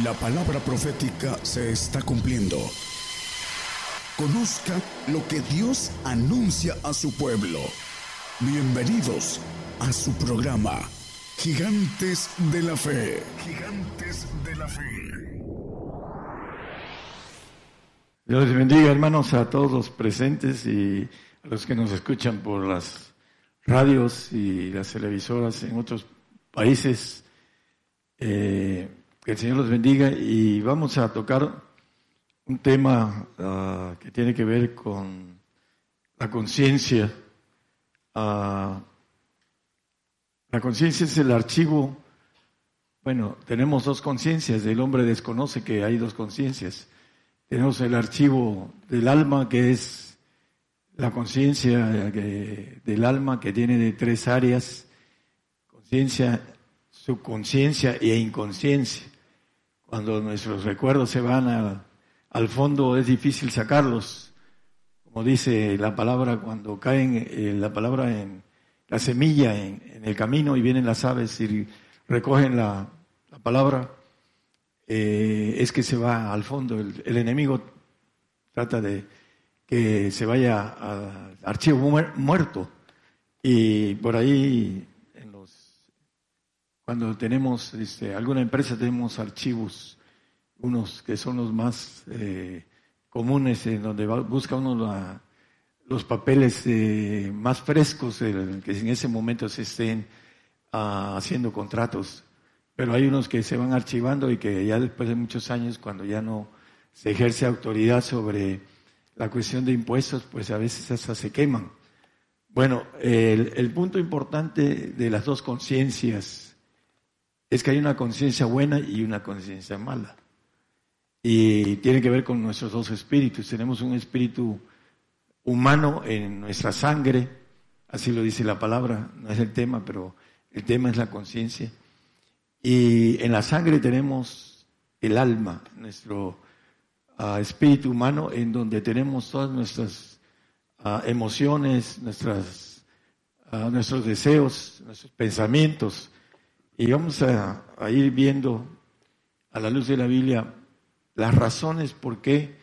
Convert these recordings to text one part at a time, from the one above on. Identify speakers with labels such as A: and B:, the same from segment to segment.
A: La palabra profética se está cumpliendo. Conozca lo que Dios anuncia a su pueblo. Bienvenidos a su programa, Gigantes de la Fe. Gigantes de la Fe.
B: Dios bendiga, hermanos, a todos los presentes y a los que nos escuchan por las radios y las televisoras en otros países. Eh, que el Señor los bendiga y vamos a tocar un tema ah, que tiene que ver con la conciencia. Ah, la conciencia es el archivo, bueno, tenemos dos conciencias, el hombre desconoce que hay dos conciencias. Tenemos el archivo del alma, que es la conciencia del alma, que tiene de tres áreas, conciencia, subconsciencia e inconsciencia cuando nuestros recuerdos se van al fondo es difícil sacarlos. Como dice la palabra, cuando caen eh, la palabra en la semilla en, el camino y vienen las aves y recogen la, palabra, eh, es que se va al fondo. El, enemigo trata de que se vaya al archivo muerto. Y por ahí cuando tenemos este, alguna empresa tenemos archivos, unos que son los más eh, comunes, en donde busca uno los papeles eh, más frescos que en ese momento se estén ah, haciendo contratos. Pero hay unos que se van archivando y que ya después de muchos años, cuando ya no se ejerce autoridad sobre la cuestión de impuestos, pues a veces hasta se queman. Bueno, el punto importante de las dos conciencias es que hay una conciencia buena y una conciencia mala. Y tiene que ver con nuestros dos espíritus. Tenemos un espíritu humano en nuestra sangre, así lo dice la palabra, no es el tema, pero el tema es la conciencia. Y en la sangre tenemos el alma, nuestro ah, espíritu humano, en donde tenemos todas nuestras ah, emociones, ah, nuestros deseos, nuestros pensamientos, y vamos a, ir viendo a la luz de la Biblia las razones por qué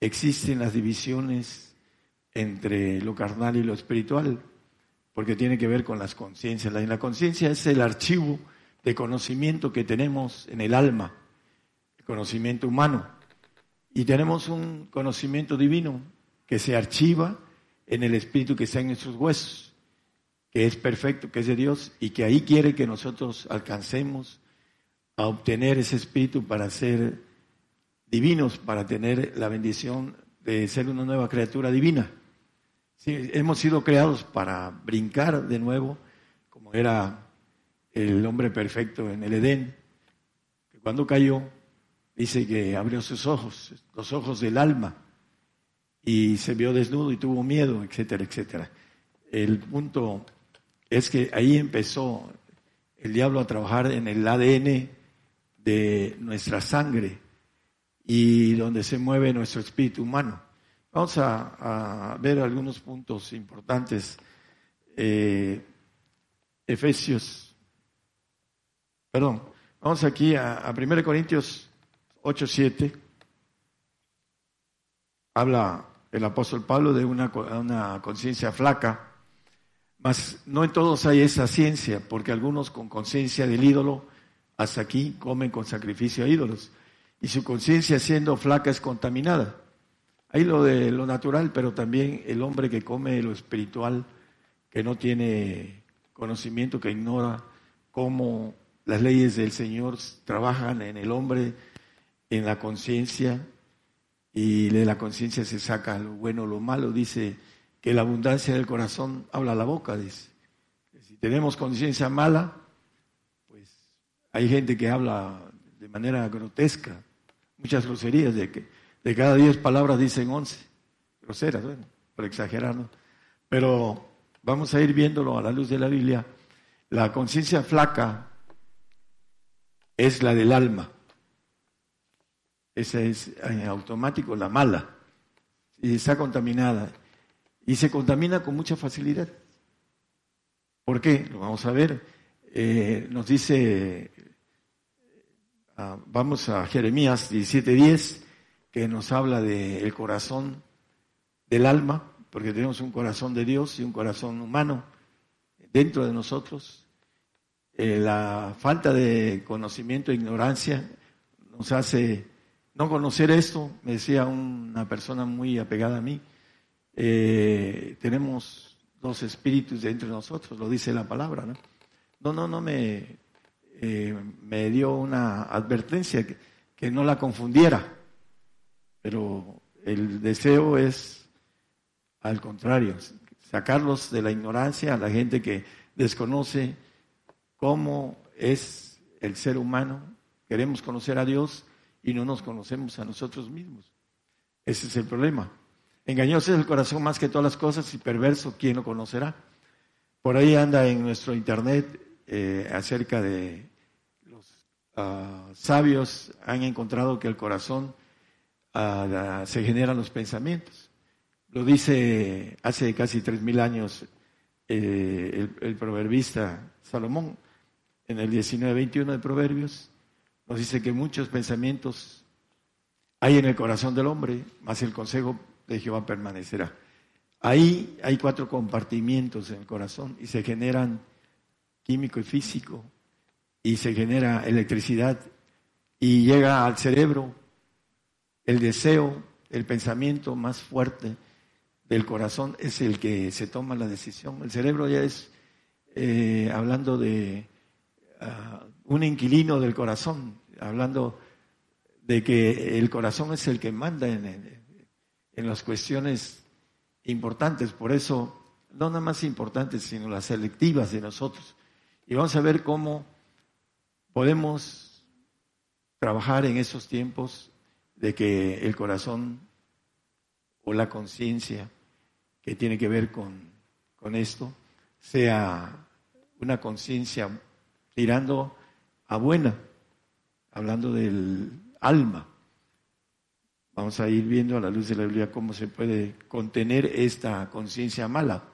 B: existen las divisiones entre lo carnal y lo espiritual, porque tiene que ver con las conciencias. La, conciencia es el archivo de conocimiento que tenemos en el alma, el conocimiento humano. Y tenemos un conocimiento divino que se archiva en el espíritu que está en nuestros huesos que es perfecto, que es de Dios, y que ahí quiere que nosotros alcancemos a obtener ese espíritu para ser divinos, para tener la bendición de ser una nueva criatura divina. hemos sido creados para brincar de nuevo, como era el hombre perfecto en el Edén, que cuando cayó, dice que abrió sus ojos, los ojos del alma, y se vio desnudo y tuvo miedo, etcétera, etcétera. El punto es que ahí empezó el diablo a trabajar en el ADN de nuestra sangre y donde se mueve nuestro espíritu humano. Vamos a, ver algunos puntos importantes. Eh, Efesios, perdón, vamos aquí a, a 1 Corintios 8, 7. Habla el apóstol Pablo de una, una conciencia flaca mas no en todos hay esa ciencia, porque algunos con conciencia del ídolo hasta aquí comen con sacrificio a ídolos. Y su conciencia siendo flaca es contaminada. Hay lo de lo natural, pero también el hombre que come lo espiritual, que no tiene conocimiento, que ignora cómo las leyes del Señor trabajan en el hombre, en la conciencia, y de la conciencia se saca lo bueno lo malo, dice que la abundancia del corazón habla la boca, dice. Si tenemos conciencia mala, pues hay gente que habla de manera grotesca, muchas groserías, de que de cada diez palabras dicen once, groseras, bueno, por exagerar, ¿no? Pero vamos a ir viéndolo a la luz de la Biblia. La conciencia flaca es la del alma. Esa es en automático la mala. Y está contaminada y se contamina con mucha facilidad. ¿Por qué? Lo vamos a ver. Eh, nos dice ah, vamos a Jeremías 17:10, que nos habla del corazón del alma, porque tenemos un corazón de Dios y un corazón humano dentro de nosotros. Eh, la falta de conocimiento e ignorancia nos hace no conocer esto, me decía una persona muy apegada a mí, eh, tenemos dos espíritus dentro de nosotros, lo dice la palabra, ¿no? No, no, no me, eh, me dio una advertencia que, que no la confundiera, pero el deseo es al contrario, sacarlos de la ignorancia a la gente que desconoce cómo es el ser humano. Queremos conocer a Dios y no nos conocemos a nosotros mismos. Ese es el problema. Engañoso es el corazón más que todas las cosas y perverso, ¿quién lo conocerá? Por ahí anda en nuestro internet eh, acerca de los ah, sabios, han encontrado que el corazón ah, se generan los pensamientos. Lo dice hace casi tres mil años eh, el, el, proverbista Salomón en el 19-21 de Proverbios nos dice que muchos pensamientos hay en el corazón del hombre, más el consejo de Jehová permanecerá. Ahí hay cuatro compartimientos en el corazón y se generan químico y físico y se genera electricidad y llega al cerebro el deseo, el pensamiento más fuerte del corazón es el que se toma la decisión. El cerebro ya es, eh, hablando de uh, un inquilino del corazón, hablando de que el corazón es el que manda en, en, las cuestiones importantes, por eso, no nada más importantes, sino las selectivas de nosotros. Y vamos a ver cómo podemos trabajar en esos tiempos de que el corazón o la conciencia que tiene que ver con, con esto sea una conciencia tirando a buena, hablando del alma. Vamos a ir viendo a la luz de la Biblia cómo se puede contener esta conciencia mala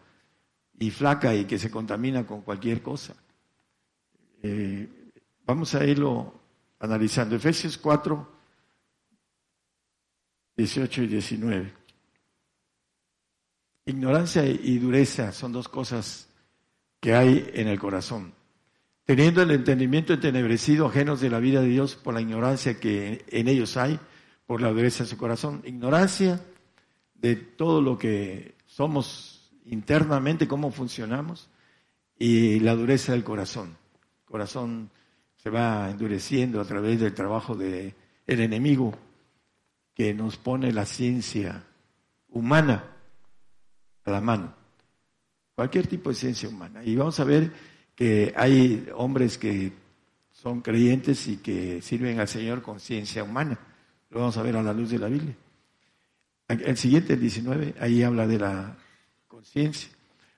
B: y flaca y que se contamina con cualquier cosa. Eh, vamos a irlo analizando. Efesios 4, 18 y 19. Ignorancia y dureza son dos cosas que hay en el corazón teniendo el entendimiento entenebrecido, ajenos de la vida de Dios por la ignorancia que en ellos hay, por la dureza de su corazón. Ignorancia de todo lo que somos internamente, cómo funcionamos, y la dureza del corazón. El corazón se va endureciendo a través del trabajo del el enemigo que nos pone la ciencia humana a la mano. Cualquier tipo de ciencia humana. Y vamos a ver que hay hombres que son creyentes y que sirven al Señor con ciencia humana. Lo vamos a ver a la luz de la Biblia. El siguiente, el 19, ahí habla de la conciencia.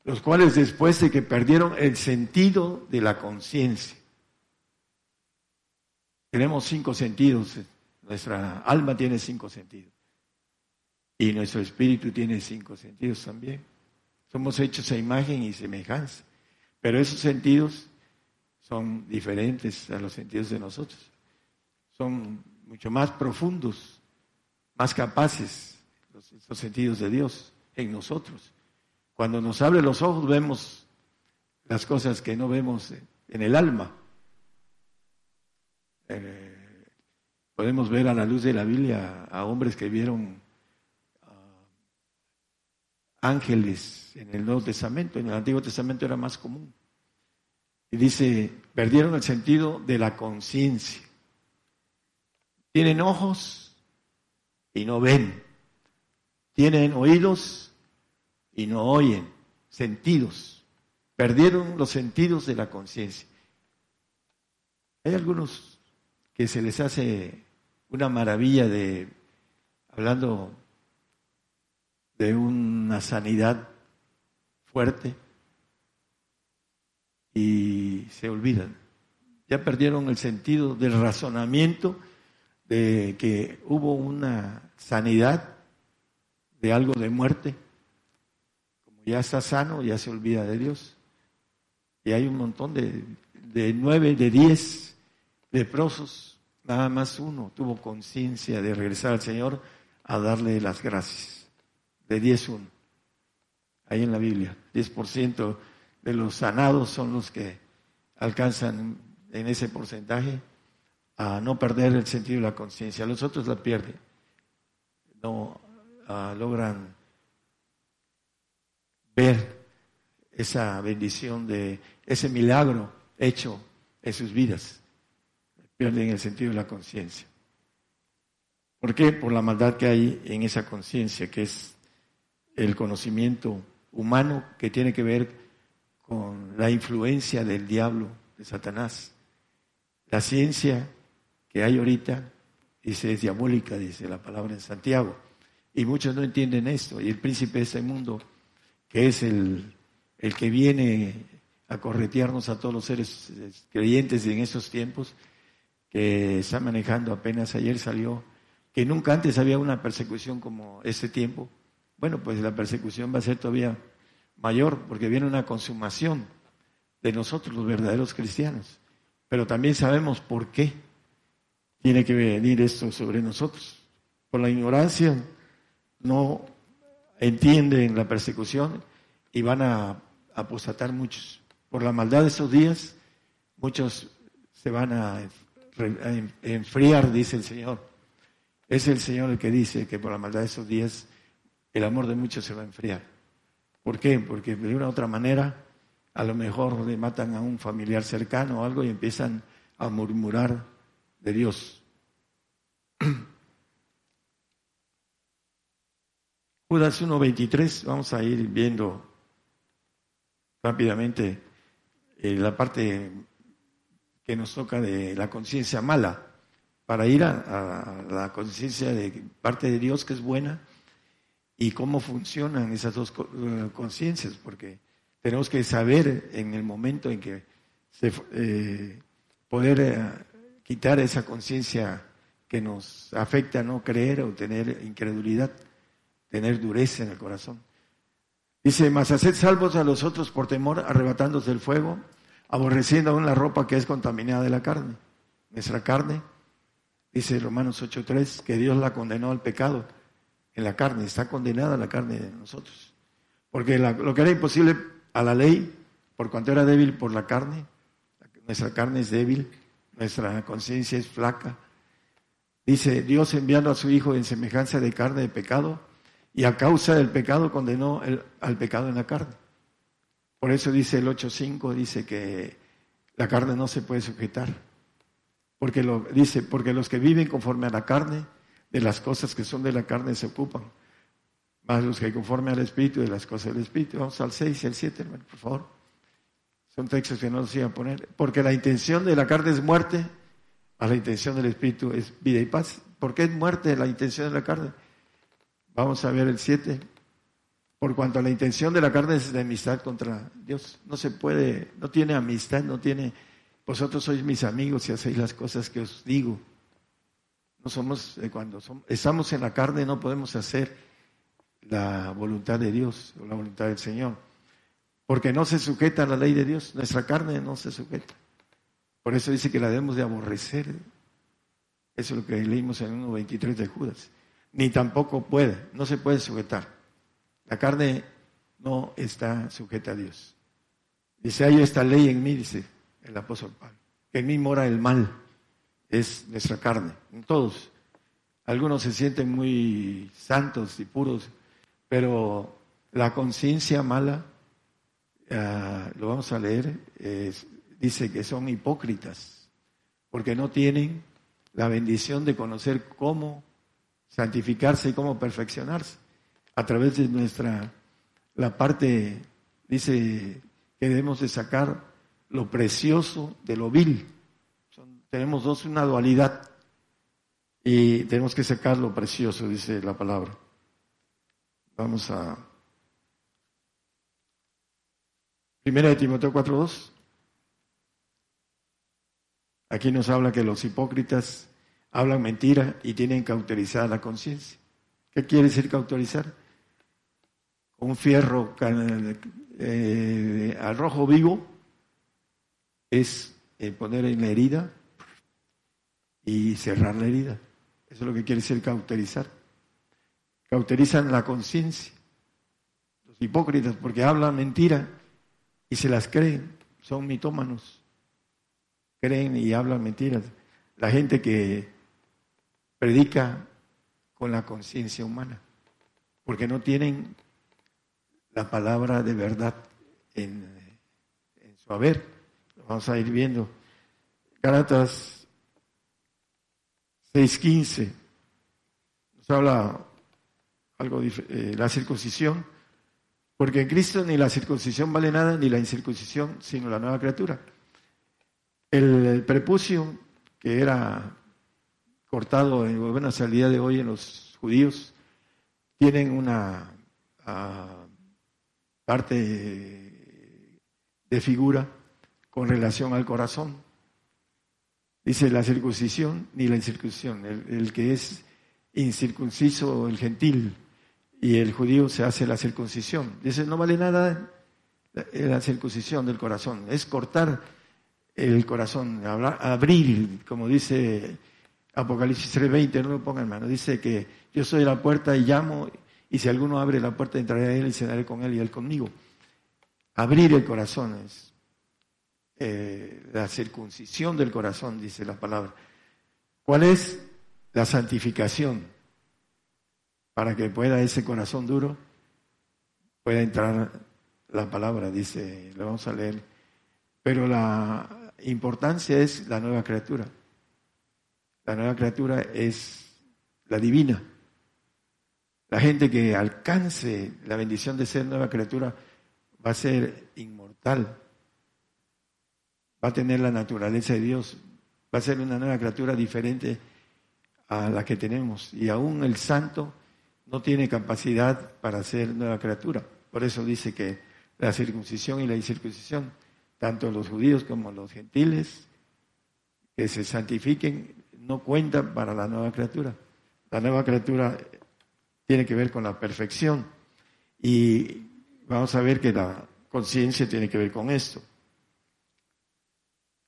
B: Los cuales después de que perdieron el sentido de la conciencia. Tenemos cinco sentidos. Nuestra alma tiene cinco sentidos. Y nuestro espíritu tiene cinco sentidos también. Somos hechos a imagen y semejanza. Pero esos sentidos son diferentes a los sentidos de nosotros. Son mucho más profundos, más capaces los, sentidos de Dios en nosotros. Cuando nos abre los ojos vemos las cosas que no vemos en el alma. Eh, podemos ver a la luz de la Biblia a hombres que vieron ángeles en el Nuevo Testamento, en el Antiguo Testamento era más común. Y dice, perdieron el sentido de la conciencia. Tienen ojos y no ven. Tienen oídos y no oyen. Sentidos. Perdieron los sentidos de la conciencia. Hay algunos que se les hace una maravilla de, hablando de una sanidad fuerte y se olvidan. Ya perdieron el sentido del razonamiento de que hubo una sanidad de algo de muerte. Como ya está sano, ya se olvida de Dios. Y hay un montón de, de nueve, de diez leprosos nada más uno tuvo conciencia de regresar al Señor a darle las gracias. De 10 uno. Ahí en la Biblia. 10% de los sanados son los que alcanzan en ese porcentaje a no perder el sentido de la conciencia. Los otros la pierden. No ah, logran ver esa bendición de ese milagro hecho en sus vidas. Pierden el sentido de la conciencia. ¿Por qué? Por la maldad que hay en esa conciencia, que es el conocimiento humano que tiene que ver con la influencia del diablo, de Satanás. La ciencia que hay ahorita, dice, es diabólica, dice la palabra en Santiago. Y muchos no entienden esto. Y el príncipe de este mundo, que es el, el que viene a corretearnos a todos los seres creyentes en estos tiempos, que está manejando apenas ayer salió que nunca antes había una persecución como este tiempo. Bueno, pues la persecución va a ser todavía mayor porque viene una consumación de nosotros, los verdaderos cristianos. Pero también sabemos por qué tiene que venir esto sobre nosotros. Por la ignorancia no entienden la persecución y van a apostatar muchos. Por la maldad de esos días, muchos se van a enfriar, dice el Señor. Es el Señor el que dice que por la maldad de esos días el amor de muchos se va a enfriar. ¿Por qué? Porque de una u otra manera a lo mejor le matan a un familiar cercano o algo y empiezan a murmurar de Dios. Judas 1.23, vamos a ir viendo rápidamente eh, la parte que nos toca de la conciencia mala para ir a, la conciencia de parte de Dios que es buena y cómo funcionan esas dos eh, conciencias, porque tenemos que saber en el momento en que se, eh, poder quitar esa conciencia que nos afecta a no creer o tener incredulidad, tener dureza en el corazón. Dice, mas haced salvos a los otros por temor, arrebatándose el fuego, aborreciendo aún la ropa que es contaminada de la carne. Nuestra carne Dice Romanos 8.3 que Dios la condenó al pecado en la carne, está condenada la carne de nosotros. Porque lo que era imposible a la ley, por cuanto era débil por la carne, nuestra carne es débil, nuestra conciencia es flaca. Dice Dios enviando a su Hijo en semejanza de carne de pecado y a causa del pecado condenó al pecado en la carne. Por eso dice el 8.5, dice que la carne no se puede sujetar porque lo dice, porque los que viven conforme a la carne, de las cosas que son de la carne se ocupan. Más los que conforme al Espíritu, de las cosas del Espíritu. Vamos al 6 y al 7, hermano, por favor. Son textos que no los iba a poner. Porque la intención de la carne es muerte, a la intención del Espíritu es vida y paz. ¿Por qué es muerte la intención de la carne? Vamos a ver el 7. Por cuanto a la intención de la carne es de amistad contra Dios. No se puede, no tiene amistad, no tiene vosotros sois mis amigos y hacéis las cosas que os digo. No somos, eh, cuando estamos en la carne no podemos hacer la voluntad de Dios o la voluntad del Señor, porque no se sujeta a la ley de Dios, nuestra carne no se sujeta. Por eso dice que la debemos de aborrecer. Eso es lo que leímos en 1.23 de Judas. Ni tampoco puede, no se puede sujetar. La carne no está sujeta a Dios. Dice, hay esta ley en mí, dice, el apóstol Pablo, que en mí mora el mal, es nuestra carne, en todos. Algunos se sienten muy santos y puros, pero la conciencia mala, ah, lo vamos a leer, dice que son hipócritas, porque no tienen la bendición de conocer cómo santificarse y cómo perfeccionarse a través de nuestra, la parte, dice que debemos de sacar lo precioso de lo vil. tenemos dos, una dualidad. Y tenemos que sacar lo precioso, dice la palabra. Vamos a... Primera de Timoteo 4.2. Aquí nos habla que los hipócritas hablan mentira y tienen cauterizada la conciencia. ¿Qué quiere decir cauterizar? Un fierro eh, al rojo vivo es eh, poner en la herida y cerrar la herida. Eso es lo que quiere decir cauterizar. Cauterizan la conciencia. Los hipócritas, porque hablan mentira y se las creen, son mitómanos. Creen y hablan mentiras. La gente que predica con la conciencia humana, porque no tienen la palabra de verdad en, su haber. vamos a ir viendo. Gálatas 6.15 nos habla algo de la circuncisión, porque en Cristo ni la circuncisión vale nada, ni la incircuncisión, sino la nueva criatura. El, prepucio, que era cortado, en, bueno, hasta el día de hoy en los judíos, tienen una ah, parte de figura con relación al corazón. Dice la circuncisión ni la incircuncisión. El, que es incircunciso, el gentil, y el judío se hace la circuncisión. Dice, no vale nada la, circuncisión del corazón, es cortar el corazón, abrir, como dice Apocalipsis 3:20, no lo pongan mano, dice que yo soy la puerta y llamo y si alguno abre la puerta, entraré a él y cenaré con él y él conmigo. Abrir el corazón es eh, la circuncisión del corazón, dice la palabra. ¿Cuál es la santificación? Para que pueda ese corazón duro, pueda entrar la palabra, dice, lo vamos a leer. Pero la importancia es la nueva criatura. La nueva criatura es la divina. La gente que alcance la bendición de ser nueva criatura va a ser inmortal, va a tener la naturaleza de Dios, va a ser una nueva criatura diferente a la que tenemos. Y aún el santo no tiene capacidad para ser nueva criatura. Por eso dice que la circuncisión y la incircuncisión, tanto los judíos como los gentiles, que se santifiquen, no cuentan para la nueva criatura. La nueva criatura tiene que ver con la perfección. Y vamos a ver que la conciencia tiene que ver con esto.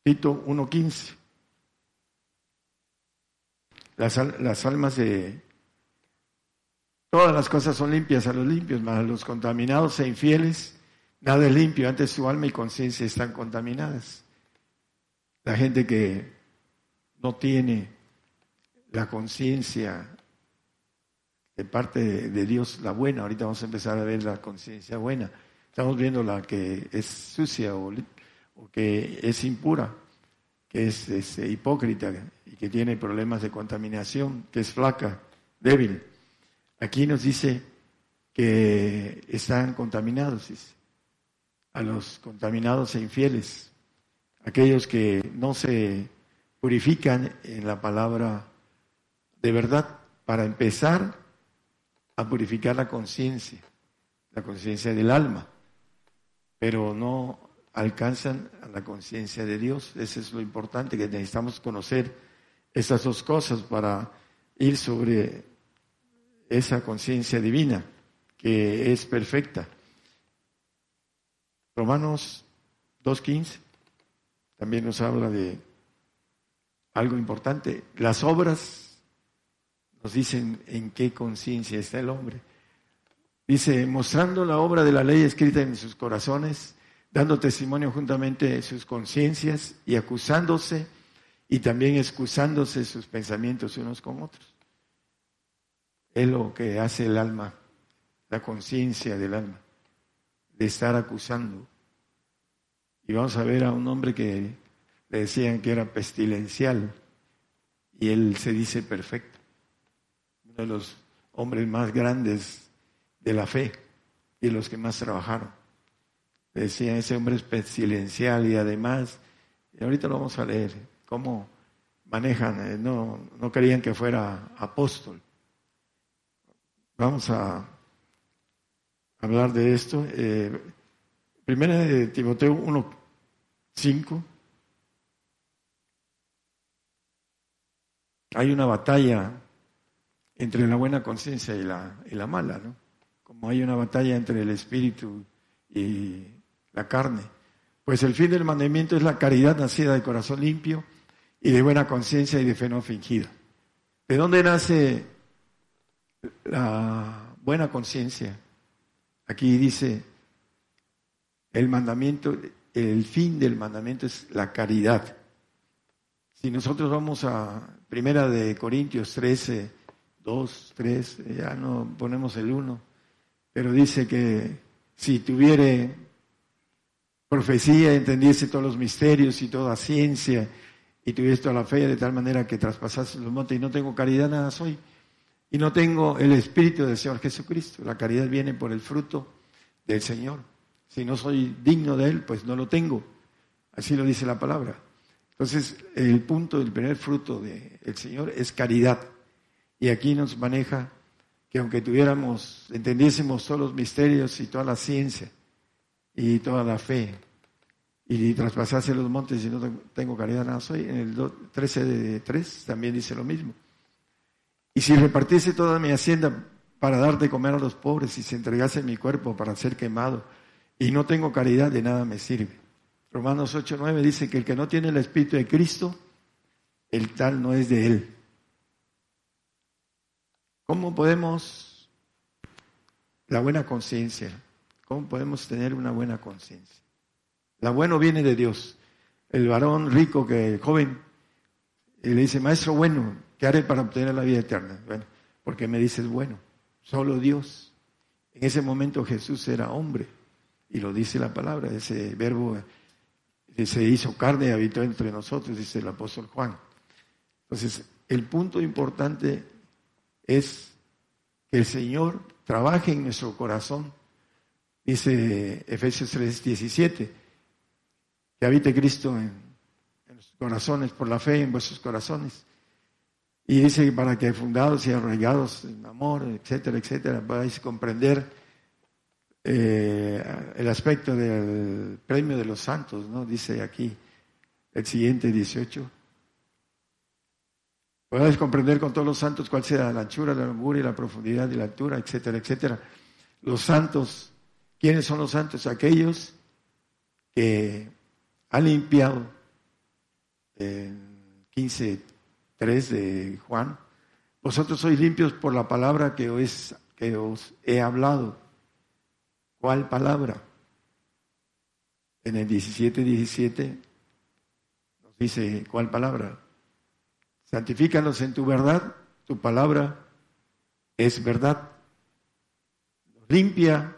B: Tito 1.15. Las, las almas de... Todas las cosas son limpias a los limpios, mas a los contaminados e infieles, nada es limpio, antes su alma y conciencia están contaminadas. La gente que no tiene la conciencia de parte de Dios la buena. Ahorita vamos a empezar a ver la conciencia buena. Estamos viendo la que es sucia o, que es impura, que es, es, hipócrita y que tiene problemas de contaminación, que es flaca, débil. Aquí nos dice que están contaminados, a los contaminados e infieles, aquellos que no se purifican en la palabra de verdad. Para empezar, a purificar la conciencia, la conciencia del alma, pero no alcanzan a la conciencia de Dios. Eso es lo importante, que necesitamos conocer esas dos cosas para ir sobre esa conciencia divina que es perfecta. Romanos 2.15 también nos habla de algo importante. Las obras nos dicen en qué conciencia está el hombre. Dice, mostrando la obra de la ley escrita en sus corazones, dando testimonio juntamente de sus conciencias y acusándose y también excusándose sus pensamientos unos con otros. Es lo que hace el alma, la conciencia del alma, de estar acusando. Y vamos a ver a un hombre que le decían que era pestilencial y él se dice perfecto uno de los hombres más grandes de la fe y los que más trabajaron. Decían, ese hombre es pestilencial y además, y ahorita lo vamos a leer, cómo manejan, eh, no, no querían que fuera apóstol. Vamos a hablar de esto. Eh, primera de Timoteo 1.5. Hay una batalla entre la buena conciencia y la, y la mala, ¿no? Como hay una batalla entre el espíritu y la carne. Pues el fin del mandamiento es la caridad nacida de corazón limpio y de buena conciencia y de fe no fingida. ¿De dónde nace la buena conciencia? Aquí dice, el mandamiento, el fin del mandamiento es la caridad. Si nosotros vamos a Primera de Corintios 13, 2, 3, ya no ponemos el 1, pero dice que si tuviere profecía, entendiese todos los misterios y toda ciencia, y tuviese toda la fe de tal manera que traspasase los montes y no tengo caridad, nada soy. Y no tengo el Espíritu del Señor Jesucristo. La caridad viene por el fruto del Señor. Si no soy digno de Él, pues no lo tengo. Así lo dice la palabra. Entonces, el punto del primer fruto del Señor es caridad. Y aquí nos maneja que aunque tuviéramos, entendiésemos todos los misterios y toda la ciencia y toda la fe, y traspasase los montes y no tengo caridad, nada soy. En el 13 de 3 también dice lo mismo. Y si repartiese toda mi hacienda para dar de comer a los pobres y se entregase mi cuerpo para ser quemado y no tengo caridad, de nada me sirve. Romanos 8, 9 dice que el que no tiene el Espíritu de Cristo, el tal no es de él. ¿Cómo podemos la buena conciencia? ¿Cómo podemos tener una buena conciencia? La bueno viene de Dios. El varón rico que joven y le dice, maestro bueno, ¿qué haré para obtener la vida eterna? Bueno, porque me dices bueno, solo Dios. En ese momento Jesús era hombre y lo dice la palabra, ese verbo se hizo carne y habitó entre nosotros, dice el apóstol Juan. Entonces, el punto importante es que el Señor trabaje en nuestro corazón. Dice Efesios 3, 17 que habite Cristo en, en los corazones, por la fe en vuestros corazones. Y dice que para que fundados y arraigados en amor, etcétera, etcétera, podáis comprender eh, el aspecto del premio de los santos, ¿no? Dice aquí el siguiente 18. Podáis comprender con todos los santos cuál sea la anchura, la longura y la profundidad y la altura, etcétera, etcétera. Los santos, ¿quiénes son los santos? Aquellos que ha limpiado en 15.3 de Juan. Vosotros sois limpios por la palabra que os, que os he hablado. ¿Cuál palabra? En el 17.17 nos dice, ¿cuál palabra? Santifícanos en tu verdad, tu palabra es verdad. limpia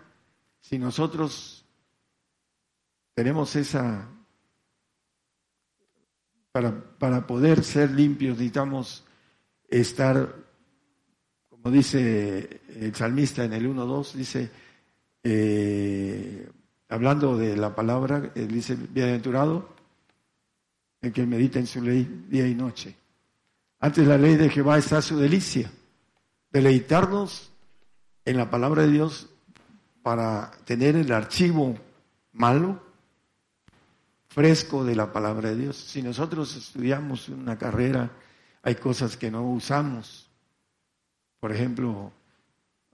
B: si nosotros tenemos esa para, para poder ser limpios necesitamos estar, como dice el salmista en el 1.2, dice, eh, hablando de la palabra, él dice, bienaventurado el que medita en su ley día y noche. Antes la ley de Jehová está su delicia, deleitarnos en la palabra de Dios para tener el archivo malo fresco de la palabra de Dios. Si nosotros estudiamos una carrera, hay cosas que no usamos. Por ejemplo,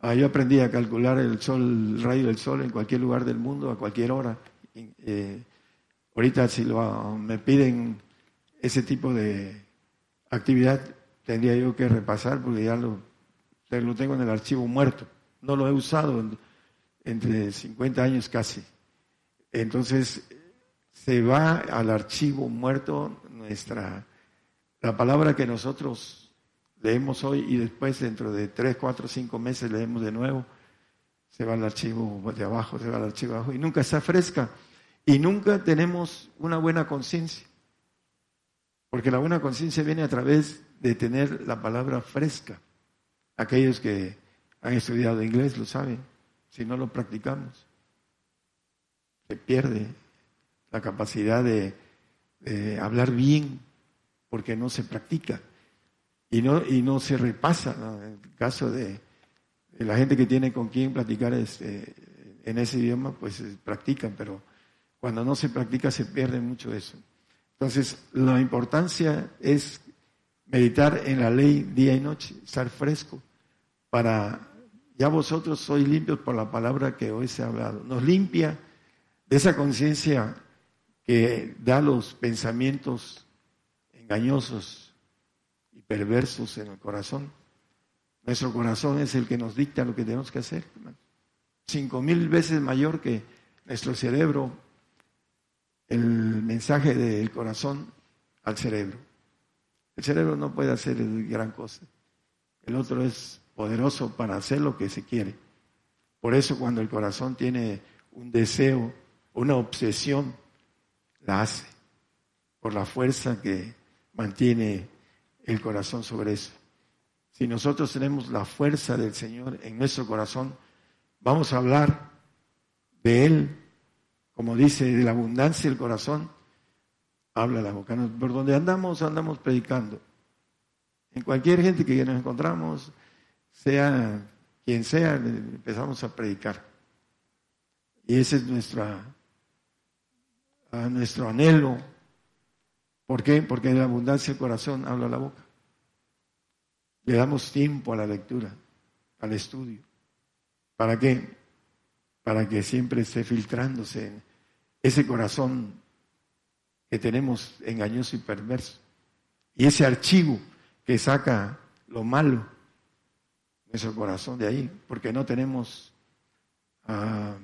B: ah, yo aprendí a calcular el sol, el rayo del sol en cualquier lugar del mundo, a cualquier hora. Eh, ahorita si me piden ese tipo de actividad, tendría yo que repasar porque ya lo tengo en el archivo muerto. No lo he usado entre 50 años casi. Entonces, se va al archivo muerto nuestra, la palabra que nosotros leemos hoy y después dentro de tres, cuatro, cinco meses leemos de nuevo, se va al archivo de abajo, se va al archivo de abajo y nunca está fresca y nunca tenemos una buena conciencia. Porque la buena conciencia viene a través de tener la palabra fresca. Aquellos que han estudiado inglés lo saben, si no lo practicamos, se pierde la capacidad de, hablar bien, porque no se practica y no, y no se repasa. En el caso de, la gente que tiene con quien platicar este, en ese idioma, pues practican, pero cuando no se practica se pierde mucho eso. Entonces, la importancia es meditar en la ley día y noche, estar fresco, para, ya vosotros sois limpios por la palabra que hoy se ha hablado. Nos limpia de esa conciencia que da los pensamientos engañosos y perversos en el corazón. Nuestro corazón es el que nos dicta lo que tenemos que hacer. Cinco mil veces mayor que nuestro cerebro, el mensaje del corazón al cerebro. El cerebro no puede hacer gran cosa. El otro es poderoso para hacer lo que se quiere. Por eso cuando el corazón tiene un deseo, una obsesión, la hace, por la fuerza que mantiene el corazón sobre eso. Si nosotros tenemos la fuerza del Señor en nuestro corazón, vamos a hablar de Él, como dice, de la abundancia del corazón, habla la boca. Por donde andamos, andamos predicando. En cualquier gente que nos encontramos, sea quien sea, empezamos a predicar. Y ese es nuestra, nuestro anhelo. ¿Por qué? Porque en la abundancia del corazón habla la boca. Le damos tiempo a la lectura, al estudio. ¿Para qué? Para que siempre esté filtrándose ese corazón que tenemos engañoso y perverso. Y ese archivo que saca lo malo, nuestro corazón de ahí, porque no tenemos ah,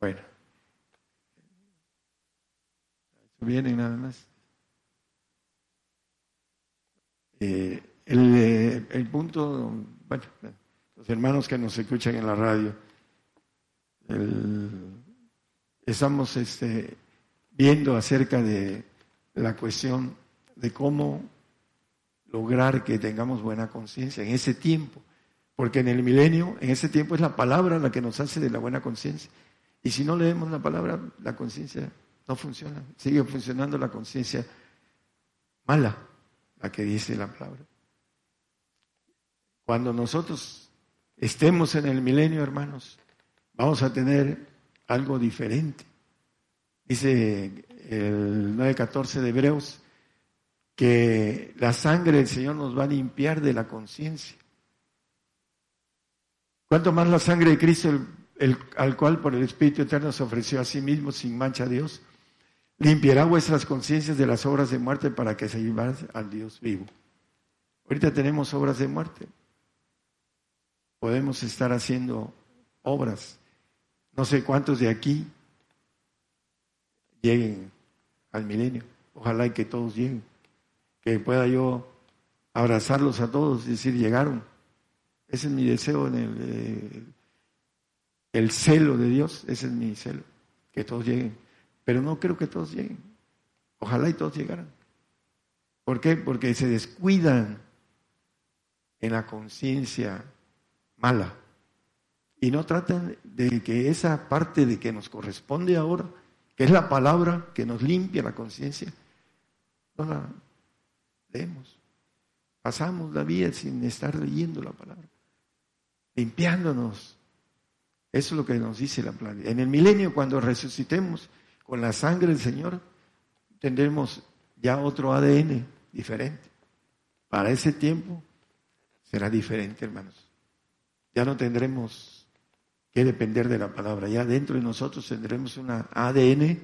B: bueno, vienen nada más. Eh, el, el, punto, bueno, los hermanos que nos escuchan en la radio, estamos este, viendo acerca de la cuestión de cómo lograr que tengamos buena conciencia en ese tiempo. Porque en el milenio, en ese tiempo es la palabra la que nos hace de la buena conciencia. Y si no leemos la palabra, la conciencia no funciona. Sigue funcionando la conciencia mala, la que dice la palabra. Cuando nosotros estemos en el milenio, hermanos, vamos a tener algo diferente. Dice el 9.14 de Hebreos que la sangre del Señor nos va a limpiar de la conciencia. Cuanto más la sangre de Cristo, el, al cual por el Espíritu Eterno se ofreció a sí mismo sin mancha a Dios, limpiará vuestras conciencias de las obras de muerte para que se lleven al Dios vivo. Ahorita tenemos obras de muerte. Podemos estar haciendo obras. No sé cuántos de aquí lleguen al milenio. Ojalá y que todos lleguen. Que pueda yo abrazarlos a todos y decir, llegaron. Ese es mi deseo en el, eh, el celo de Dios. Ese es mi celo. Que todos lleguen. Pero no creo que todos lleguen. Ojalá y todos llegaran. ¿Por qué? Porque se descuidan en la conciencia mala. Y no tratan de que esa parte de que nos corresponde ahora, que es la palabra que nos limpia la conciencia, no la leemos. Pasamos la vida sin estar leyendo la palabra, limpiándonos. Eso es lo que nos dice la palabra. En el milenio, cuando resucitemos con la sangre del Señor, tendremos ya otro ADN diferente. Para ese tiempo será diferente, hermanos. Ya no tendremos que depender de la palabra. Ya dentro de nosotros tendremos un ADN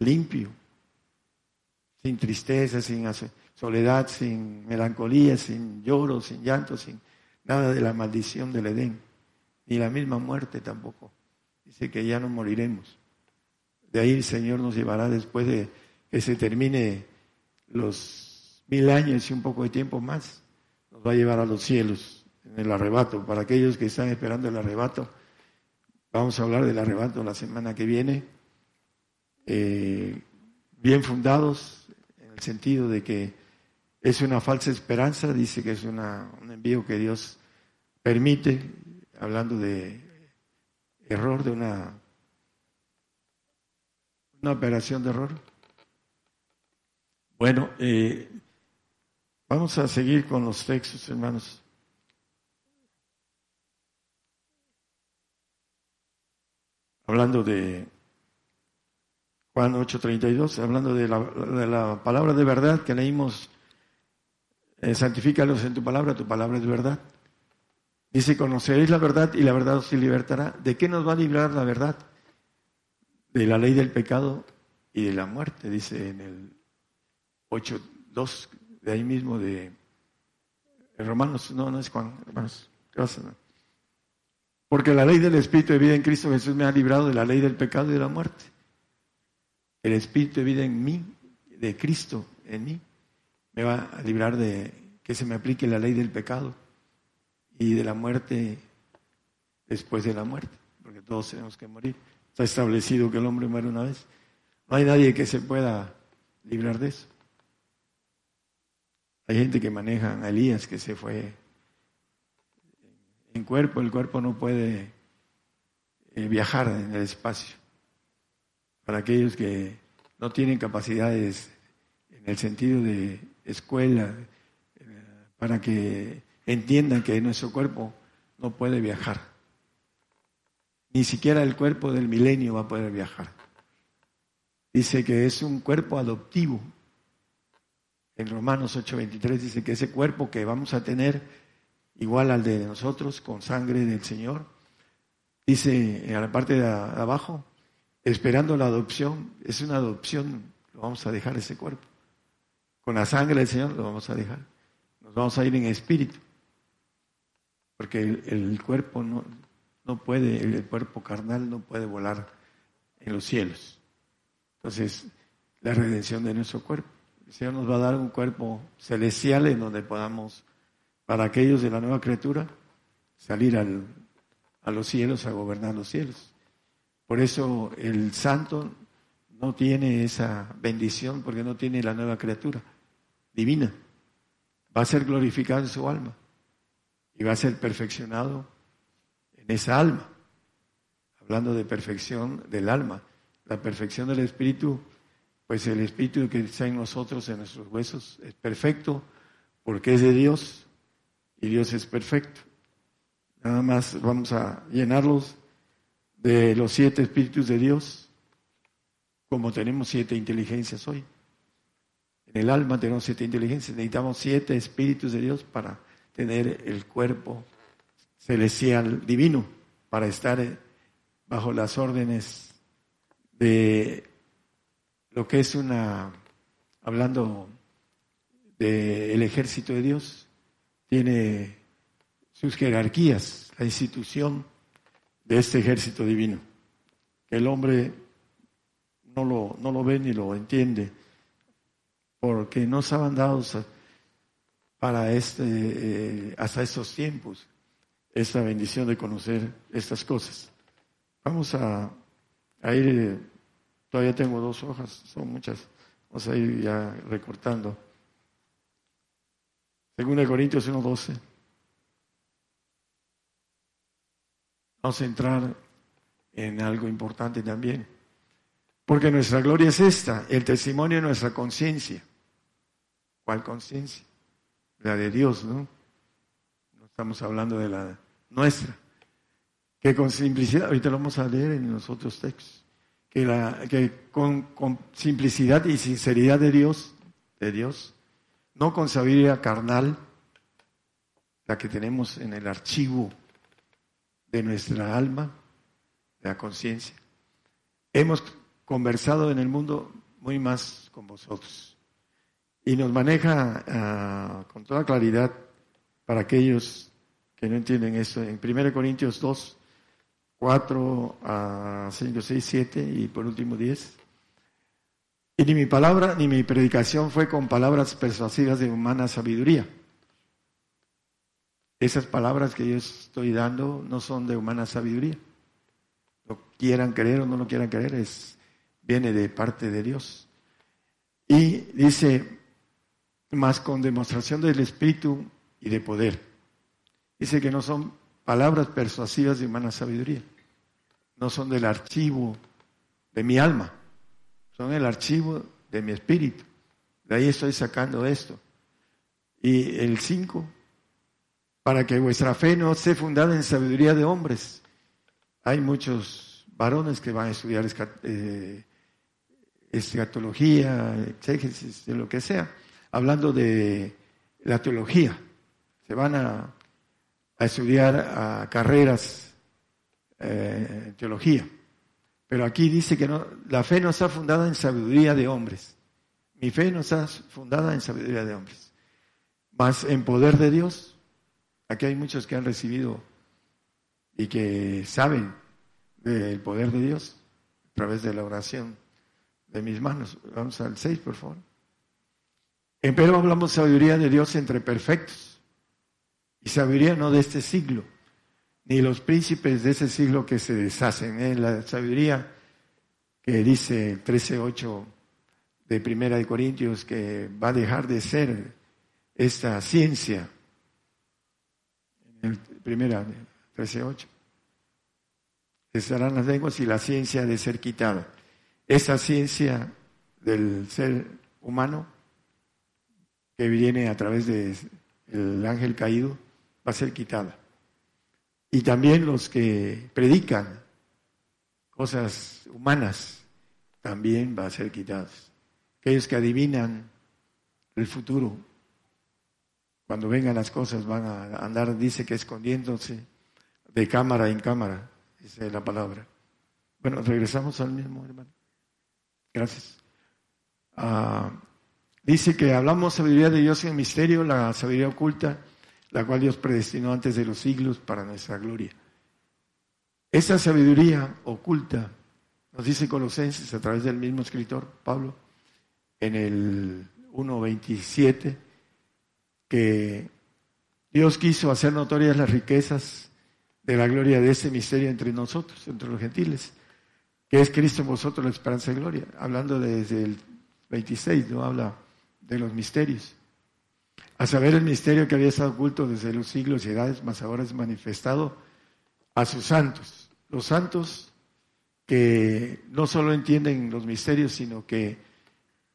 B: limpio, sin tristeza, sin soledad, sin melancolía, sin lloro, sin llanto, sin nada de la maldición del Edén, ni la misma muerte tampoco. Dice que ya no moriremos. De ahí el Señor nos llevará después de que se termine los mil años y un poco de tiempo más, nos va a llevar a los cielos en el arrebato. Para aquellos que están esperando el arrebato, vamos a hablar del arrebato la semana que viene, eh, bien fundados, en el sentido de que es una falsa esperanza, dice que es una, un envío que Dios permite, hablando de error, de una, una operación de error. Bueno, eh, vamos a seguir con los textos, hermanos. hablando de Juan 8:32, hablando de la, de la, palabra de verdad que leímos, eh, santifícalos en tu palabra, tu palabra es verdad. Dice, conoceréis la verdad y la verdad os libertará. ¿De qué nos va a librar la verdad? De la ley del pecado y de la muerte, dice en el 8.2 de ahí mismo de Romanos, no, no es Juan, hermanos, Porque la ley del Espíritu de vida en Cristo Jesús me ha librado de la ley del pecado y de la muerte. El Espíritu de vida en mí, de Cristo en mí, me va a librar de que se me aplique la ley del pecado y de la muerte después de la muerte, porque todos tenemos que morir. Está establecido que el hombre muere una vez. No hay nadie que se pueda librar de eso. Hay gente que maneja a Elías que se fue en cuerpo, el cuerpo no puede eh, viajar en el espacio. Para aquellos que no tienen capacidades en el sentido de escuela, eh, para que entiendan que nuestro cuerpo no puede viajar. Ni siquiera el cuerpo del milenio va a poder viajar. Dice que es un cuerpo adoptivo, en Romanos 8:23 dice que ese cuerpo que vamos a tener igual al de nosotros, con sangre del Señor, dice en la parte de abajo, esperando la adopción, es una adopción, lo vamos a dejar ese cuerpo. Con la sangre del Señor lo vamos a dejar. Nos vamos a ir en espíritu. Porque el, cuerpo no, no puede, el cuerpo carnal no puede volar en los cielos. Entonces, la redención de nuestro cuerpo. El Señor nos va a dar un cuerpo celestial en donde podamos, para aquellos de la nueva criatura, salir a los cielos, a gobernar los cielos. Por eso el santo no tiene esa bendición porque no tiene la nueva criatura divina. Va a ser glorificado en su alma y va a ser perfeccionado en esa alma. Hablando de perfección del alma, la perfección del espíritu pues el Espíritu que está en nosotros, en nuestros huesos, es perfecto porque es de Dios y Dios es perfecto. Nada más vamos a llenarlos de los siete espíritus de Dios, como tenemos siete inteligencias hoy. En el alma tenemos siete inteligencias, necesitamos siete espíritus de Dios para tener el cuerpo celestial divino, para estar bajo las órdenes de lo que es una, hablando del ejército de Dios, tiene sus jerarquías, la institución de este ejército divino, que el hombre no lo, no lo ve ni lo entiende, porque no estaban dados para este, eh, hasta estos tiempos, esta bendición de conocer estas cosas. Vamos a, ir Todavía tengo dos hojas, son muchas. Vamos a ir ya recortando. Según Corintios 1.12. Vamos a entrar en algo importante también. Porque nuestra gloria es esta, el testimonio de nuestra conciencia. ¿Cuál conciencia? La de Dios, ¿no? No estamos hablando de la nuestra. Que con simplicidad, ahorita lo vamos a leer en los otros textos que, la, que con, simplicidad y sinceridad de Dios, de Dios, no con sabiduría carnal, la que tenemos en el archivo de nuestra alma, de la conciencia, hemos conversado en el mundo muy más con vosotros. Y nos maneja ah, con toda claridad para aquellos que no entienden eso. En 1 Corintios 2, 4 a 5, 6, 7 y por último 10. Y ni mi palabra ni mi predicación fue con palabras persuasivas de humana sabiduría. Esas palabras que yo estoy dando no son de humana sabiduría. Lo quieran creer o no lo quieran creer, es, viene de parte de Dios. Y dice, más con demostración del Espíritu y de poder. Dice que no son palabras persuasivas de humana sabiduría. No son del archivo de mi alma, son el archivo de mi espíritu. De ahí estoy sacando esto. Y el 5, para que vuestra fe no esté fundada en sabiduría de hombres. Hay muchos varones que van a estudiar eh, escatología, exégesis, de lo que sea, hablando de la teología. Se van a estudiar a carreras eh, en teología. Pero aquí dice que no, la fe no está fundada en sabiduría de hombres. Mi fe no está fundada en sabiduría de hombres, más en poder de Dios. Aquí hay muchos que han recibido y que saben del poder de Dios a través de la oración de mis manos. Vamos al 6, por favor. Pero hablamos sabiduría de Dios entre perfectos. Y sabiduría no de este siglo, ni los príncipes de ese siglo que se deshacen. ¿eh? La sabiduría que dice 13.8 de Primera de Corintios que va a dejar de ser esta ciencia. En el primera 13.8. Estarán las lenguas y la ciencia de ser quitada. Esa ciencia del ser humano que viene a través del ángel caído va a ser quitada. Y también los que predican cosas humanas también va a ser quitados. Aquellos que adivinan el futuro, cuando vengan las cosas van a andar, dice que escondiéndose de cámara en cámara, dice la palabra. Bueno, regresamos al mismo, hermano. Gracias. Ah, dice que hablamos sabiduría de Dios en el misterio, la sabiduría oculta, la cual Dios predestinó antes de los siglos para nuestra gloria. Esa sabiduría oculta, nos dice Colosenses a través del mismo escritor, Pablo, en el 1.27, que Dios quiso hacer notorias las riquezas de la gloria de ese misterio entre nosotros, entre los gentiles que es Cristo en vosotros la esperanza y gloria. Hablando desde el 26, no habla de los misterios. A saber el misterio que había estado oculto desde los siglos y edades, más ahora es manifestado a sus santos. Los santos que no solo entienden los misterios, sino que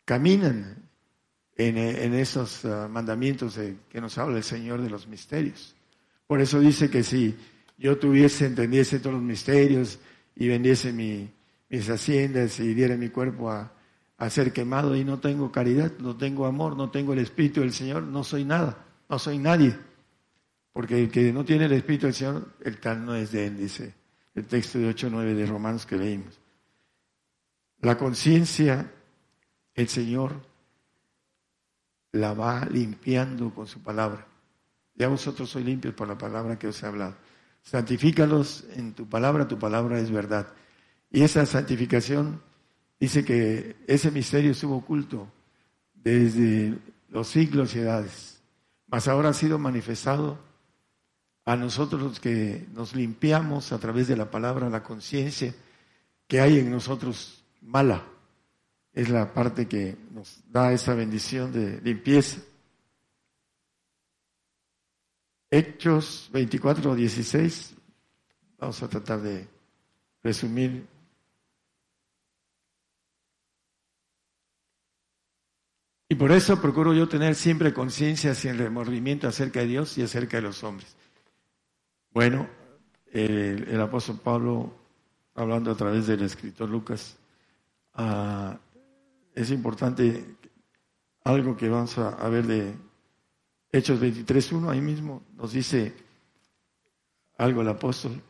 B: caminan en, esos ah, mandamientos que nos habla el Señor de los misterios. Por eso dice que si yo tuviese, entendiese todos los misterios y vendiese mi, mis haciendas y diera mi cuerpo a, ser quemado y no tengo caridad, no tengo amor, no tengo el Espíritu del Señor, no soy nada, no soy nadie. Porque el que no tiene el Espíritu del Señor, el tal no es de él, dice el texto de 8.9 de Romanos que leímos. La conciencia, el Señor la va limpiando con su palabra. Ya vosotros sois limpios por la palabra que os he hablado. Santifícalos en tu palabra, tu palabra es verdad. Y esa santificación dice que ese misterio estuvo oculto desde los siglos y edades, mas ahora ha sido manifestado a nosotros que nos limpiamos a través de la palabra, la conciencia que hay en nosotros mala. Es la parte que nos da esa bendición de limpieza. Hechos 24, 16. Vamos a tratar de resumir Y por eso procuro yo tener siempre conciencia sin remordimiento acerca de Dios y acerca de los hombres. Bueno, el, apóstol Pablo, hablando a través del escritor Lucas, ah, es importante algo que vamos a, a ver de Hechos 23.1, ahí mismo nos dice algo el apóstol.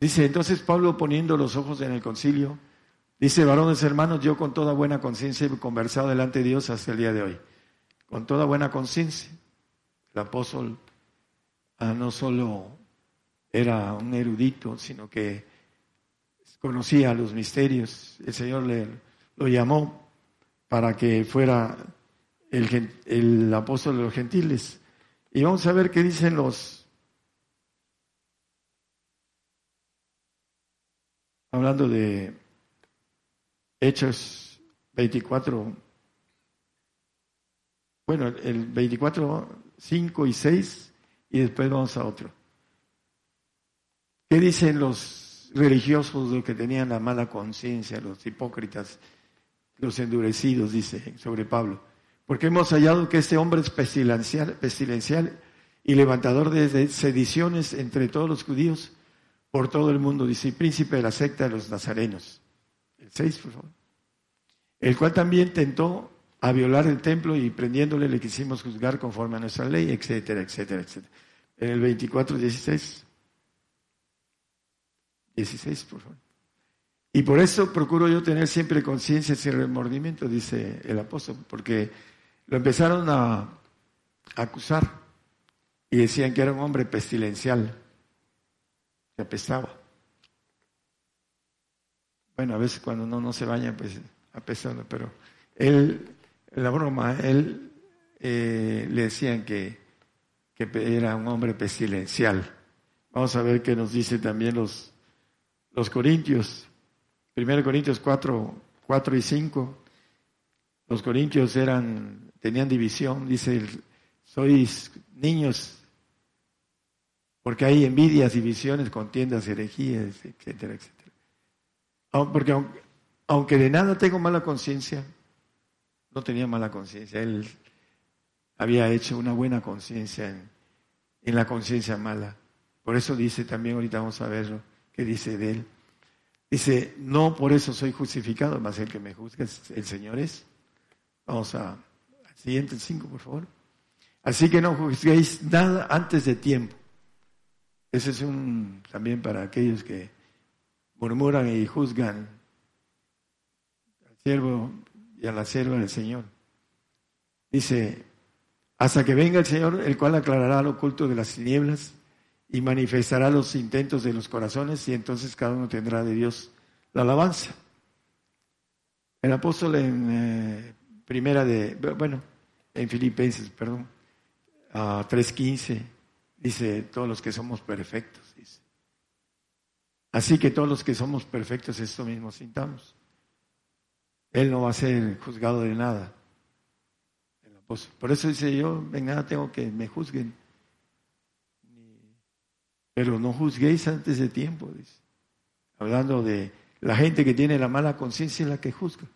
B: Dice entonces Pablo poniendo los ojos en el concilio, dice, varones hermanos, yo con toda buena conciencia he conversado delante de Dios hasta el día de hoy. Con toda buena conciencia. El apóstol ah, no solo era un erudito, sino que conocía los misterios. El Señor le, lo llamó para que fuera el, el apóstol de los gentiles. Y vamos a ver qué dicen los hablando de Hechos 24, bueno, el 24, 5 y 6, y después vamos a otro. ¿Qué dicen los religiosos los que tenían la mala conciencia, los hipócritas, los endurecidos, dice sobre Pablo? Porque hemos hallado que este hombre es pestilencial, pestilencial y levantador de sediciones entre todos los judíos por todo el mundo, dice, príncipe de la secta de los nazarenos. El 6, por favor. El cual también tentó a violar el templo y prendiéndole le quisimos juzgar conforme a nuestra ley, etcétera, etcétera, etcétera. En el 24, 16. 16, por favor. Y por eso procuro yo tener siempre conciencia sin remordimiento, dice el apóstol, porque lo empezaron a acusar y decían que era un hombre pestilencial, que apestaba. Bueno, a veces cuando uno no se baña, pues apestando, pero él, la broma, él eh, le decían que, que era un hombre pestilencial. Vamos a ver qué nos dice también los, los Corintios, 1 Corintios 4, 4 y 5. Los Corintios eran, tenían división, dice, sois niños, porque hay envidias, divisiones, contiendas, herejías, etcétera, etcétera. Porque aunque, de nada tengo mala conciencia, no tenía mala conciencia, él había hecho una buena conciencia en, la conciencia mala. Por eso dice también, ahorita vamos a verlo, que dice de él. Dice, no por eso soy justificado, más el que me juzga el Señor es. Vamos a, al siguiente cinco, por favor. Así que no juzguéis nada antes de tiempo. Ese es un también para aquellos que murmuran y juzgan al siervo y a la sierva del Señor. Dice, hasta que venga el Señor, el cual aclarará lo oculto de las tinieblas y manifestará los intentos de los corazones y entonces cada uno tendrá de Dios la alabanza. El apóstol en eh, primera de, bueno, en Filipenses, perdón, a 3.15, dice, todos los que somos perfectos, dice. Así que todos los que somos perfectos, esto mismo sintamos. Él no va a ser juzgado de nada. Por eso dice yo, en nada tengo que me juzguen pero no juzguéis antes de tiempo, dice. Hablando de la gente que tiene la mala conciencia es la que juzga.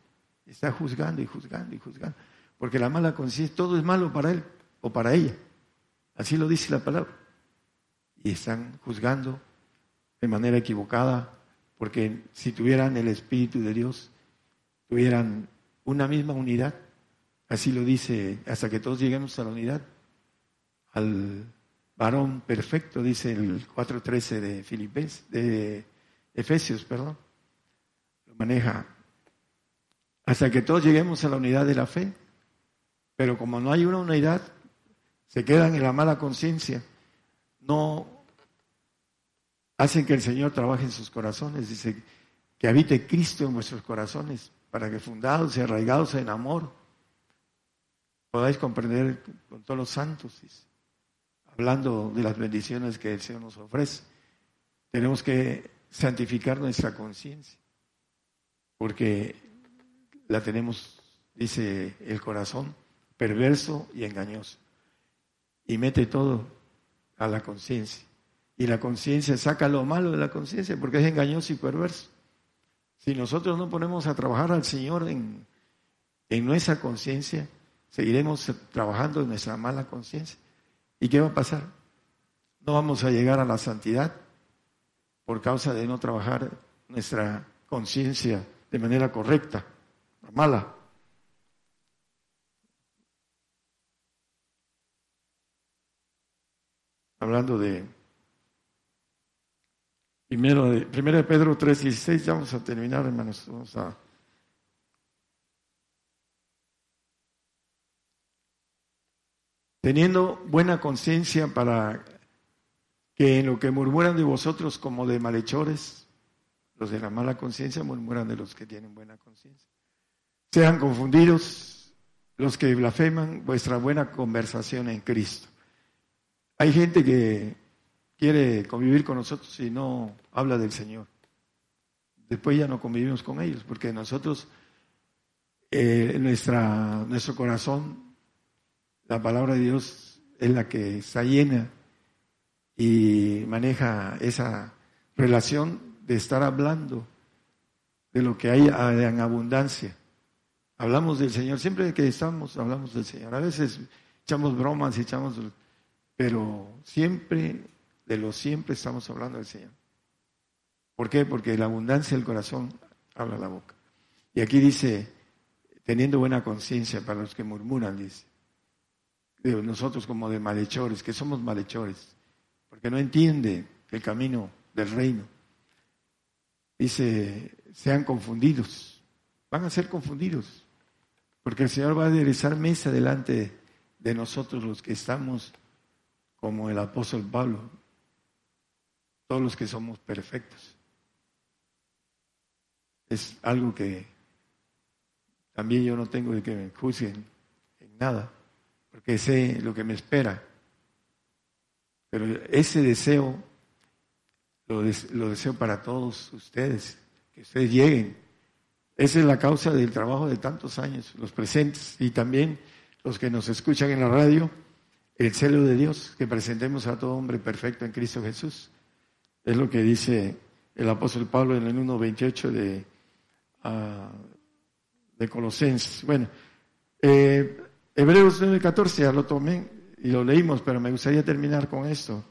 B: Está juzgando y juzgando y juzgando. Porque la mala conciencia, todo es malo para él o para ella. Así lo dice la palabra. Y están juzgando de manera equivocada, porque si tuvieran el Espíritu de Dios, tuvieran una misma unidad, así lo dice, hasta que todos lleguemos a la unidad, al varón perfecto, dice el 4.13 de Filipenses, de Efesios, perdón. Lo maneja hasta que todos lleguemos a la unidad de la fe. Pero como no hay una unidad, se quedan en la mala conciencia, no hacen que el Señor trabaje en sus corazones. Dice que habite Cristo en vuestros corazones, para que fundados y arraigados en amor podáis comprender con todos los santos. Dice hablando de las bendiciones que el Señor nos ofrece. Tenemos que santificar nuestra conciencia, porque la tenemos, dice el corazón, perverso y engañoso. Y mete todo a la conciencia. Y la conciencia saca lo malo de la conciencia porque es engañoso y perverso. Si nosotros no ponemos a trabajar al Señor en, en nuestra conciencia, seguiremos trabajando en nuestra mala conciencia. ¿Y qué va a pasar? No vamos a llegar a la santidad por causa de no trabajar nuestra conciencia de manera correcta, mala. Hablando de primero de, primero de Pedro 3.16, ya vamos a terminar, hermanos. Vamos a teniendo buena conciencia para que en lo que murmuran de vosotros como de malhechores, los de la mala conciencia murmuran de los que tienen buena conciencia. Sean confundidos los que blasfeman vuestra buena conversación en Cristo. Hay gente que quiere convivir con nosotros y no habla del Señor. Después ya no convivimos con ellos, porque nosotros, eh, nuestra, nuestro corazón la palabra de Dios es la que está llena y maneja esa relación de estar hablando de lo que hay en abundancia. Hablamos del Señor, siempre que estamos hablamos del Señor. A veces echamos bromas y echamos, pero siempre, de lo siempre estamos hablando del Señor. ¿Por qué? Porque la abundancia del corazón habla la boca. Y aquí dice, teniendo buena conciencia para los que murmuran, dice. De nosotros como de malhechores, que somos malhechores, porque no entiende el camino del reino. Dice, sean confundidos, van a ser confundidos, porque el Señor va a aderezar mesa delante de nosotros los que estamos como el apóstol Pablo, todos los que somos perfectos. Es algo que también yo no tengo de que me juzguen en nada, porque sé lo que me espera. Pero ese deseo lo, deseo para todos ustedes, que ustedes lleguen. Esa es la causa del trabajo de tantos años, los presentes y también los que nos escuchan en la radio, el celo de Dios, que presentemos a todo hombre perfecto en Cristo Jesús. Es lo que dice el apóstol Pablo en el 1.28 de, uh, de Colosenses. Bueno, eh, Hebreos 9.14 ya lo tomé y lo leímos, pero me gustaría terminar con esto.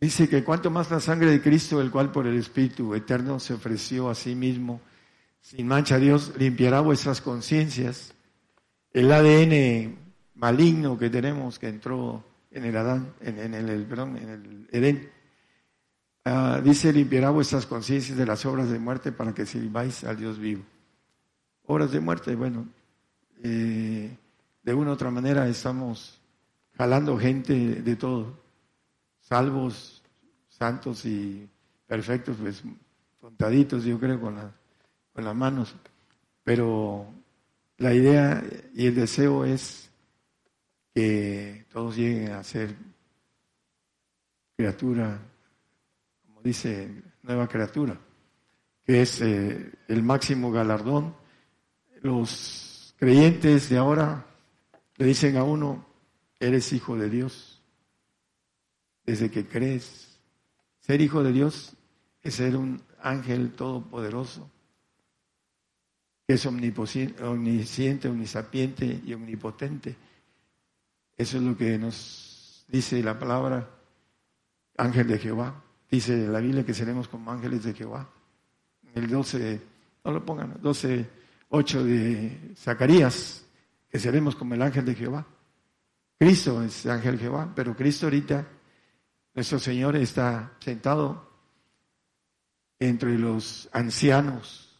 B: Dice que cuanto más la sangre de Cristo, el cual por el Espíritu eterno se ofreció a sí mismo, sin mancha Dios, limpiará vuestras conciencias. El ADN maligno que tenemos que entró en el Adán, en, el, perdón, en el Edén, ah, dice limpiará vuestras conciencias de las obras de muerte para que sirváis al Dios vivo. Obras de muerte, bueno, eh, de una u otra manera estamos jalando gente de todo, salvos, santos y perfectos, pues contaditos, yo creo, con, con las manos. Pero la idea y el deseo es que todos lleguen a ser criatura, como dice, nueva criatura, que es eh, el máximo galardón. Los creyentes de ahora le dicen a uno, eres hijo de Dios, desde que crees. Ser hijo de Dios es ser un ángel todopoderoso, que es omnisciente, omnisapiente y omnipotente. Eso es lo que nos dice la palabra ángel de Jehová. Dice la Biblia que seremos como ángeles de Jehová. El 12, no lo pongan, 12, 8 de Zacarías que seremos como el ángel de Jehová. Cristo es ángel Jehová, pero Cristo ahorita, nuestro Señor está sentado entre los ancianos,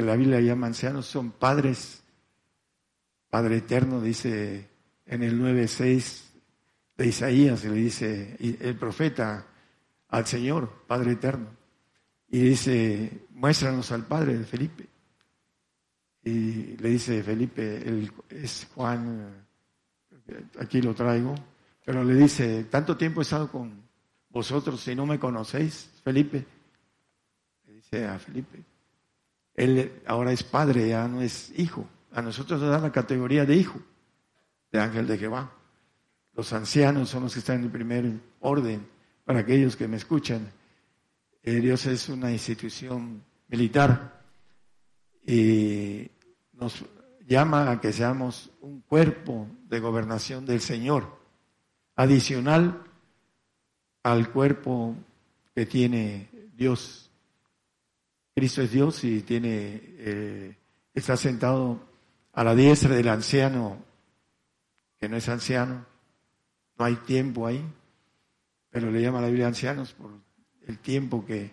B: la Biblia llama ancianos, son padres. Padre eterno dice en el 9.6 de Isaías, le dice el profeta al Señor, Padre eterno, y dice, muéstranos al Padre de Felipe. Y le dice Felipe, es Juan, aquí lo traigo, pero le dice, tanto tiempo he estado con vosotros y no me conocéis, Felipe. Le dice a Felipe, él ahora es padre, ya no es hijo. A nosotros nos dan la categoría de hijo, de ángel de Jehová. Los ancianos son los que están en el primer orden. Para aquellos que me escuchan, eh, Dios es una institución militar y nos llama a que seamos un cuerpo de gobernación del Señor, adicional al cuerpo que tiene Dios. Cristo es Dios y tiene, eh, está sentado a la diestra del anciano, que no es anciano, no hay tiempo ahí, pero le llama la Biblia ancianos por el tiempo que,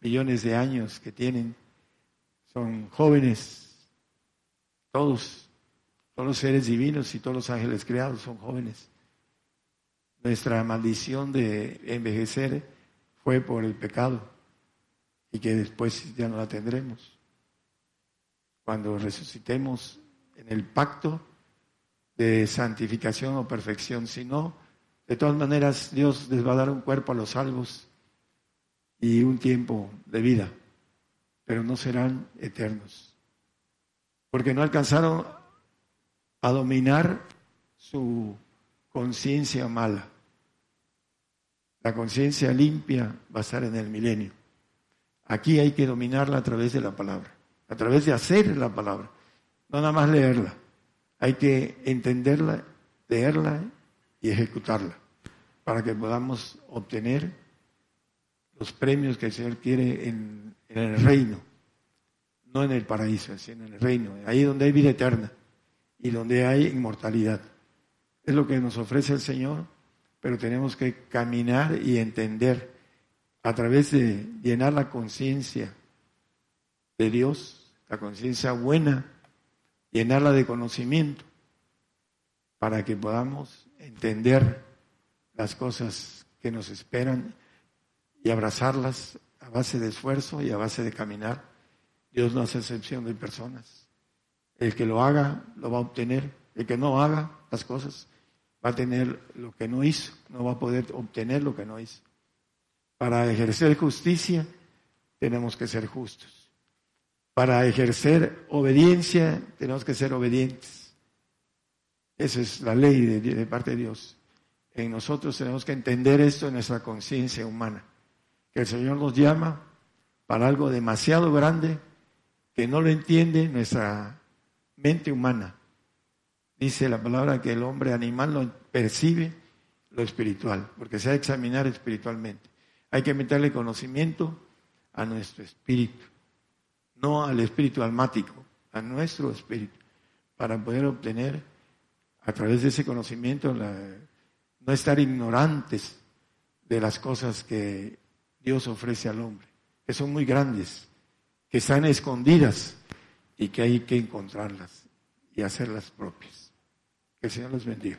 B: millones de años que tienen son jóvenes, todos, todos los seres divinos y todos los ángeles creados son jóvenes. Nuestra maldición de envejecer fue por el pecado y que después ya no la tendremos. Cuando resucitemos en el pacto de santificación o perfección, si no, de todas maneras Dios les va a dar un cuerpo a los salvos y un tiempo de vida pero no serán eternos. Porque no alcanzaron a dominar su conciencia mala. La conciencia limpia va a estar en el milenio. Aquí hay que dominarla a través de la palabra, a través de hacer la palabra, no nada más leerla. Hay que entenderla, leerla y ejecutarla para que podamos obtener los premios que el Señor quiere en, el reino. no en el paraíso, sino en el reino, ahí donde hay vida eterna y donde hay inmortalidad. Es lo que nos ofrece el Señor, pero tenemos que caminar y entender a través de llenar la conciencia de Dios, la conciencia buena, llenarla de conocimiento, para que podamos entender las cosas que nos esperan y abrazarlas a base de esfuerzo y a base de caminar. Dios no hace excepción de personas. El que lo haga lo va a obtener. El que no haga las cosas va a tener lo que no hizo. No va a poder obtener lo que no hizo. Para ejercer justicia tenemos que ser justos. Para ejercer obediencia tenemos que ser obedientes. Esa es la ley de, parte de Dios. En nosotros tenemos que entender esto en nuestra conciencia humana que el Señor nos llama para algo demasiado grande que no lo entiende nuestra mente humana. Dice la palabra que el hombre animal no percibe lo espiritual, porque se ha de examinar espiritualmente. Hay que meterle conocimiento a nuestro espíritu, no al espíritu almático, a nuestro espíritu, para poder obtener a través de ese conocimiento no estar ignorantes de las cosas que Dios ofrece al hombre, que son muy grandes, que están escondidas y que hay que encontrarlas y hacerlas propias. Que el Señor los bendiga.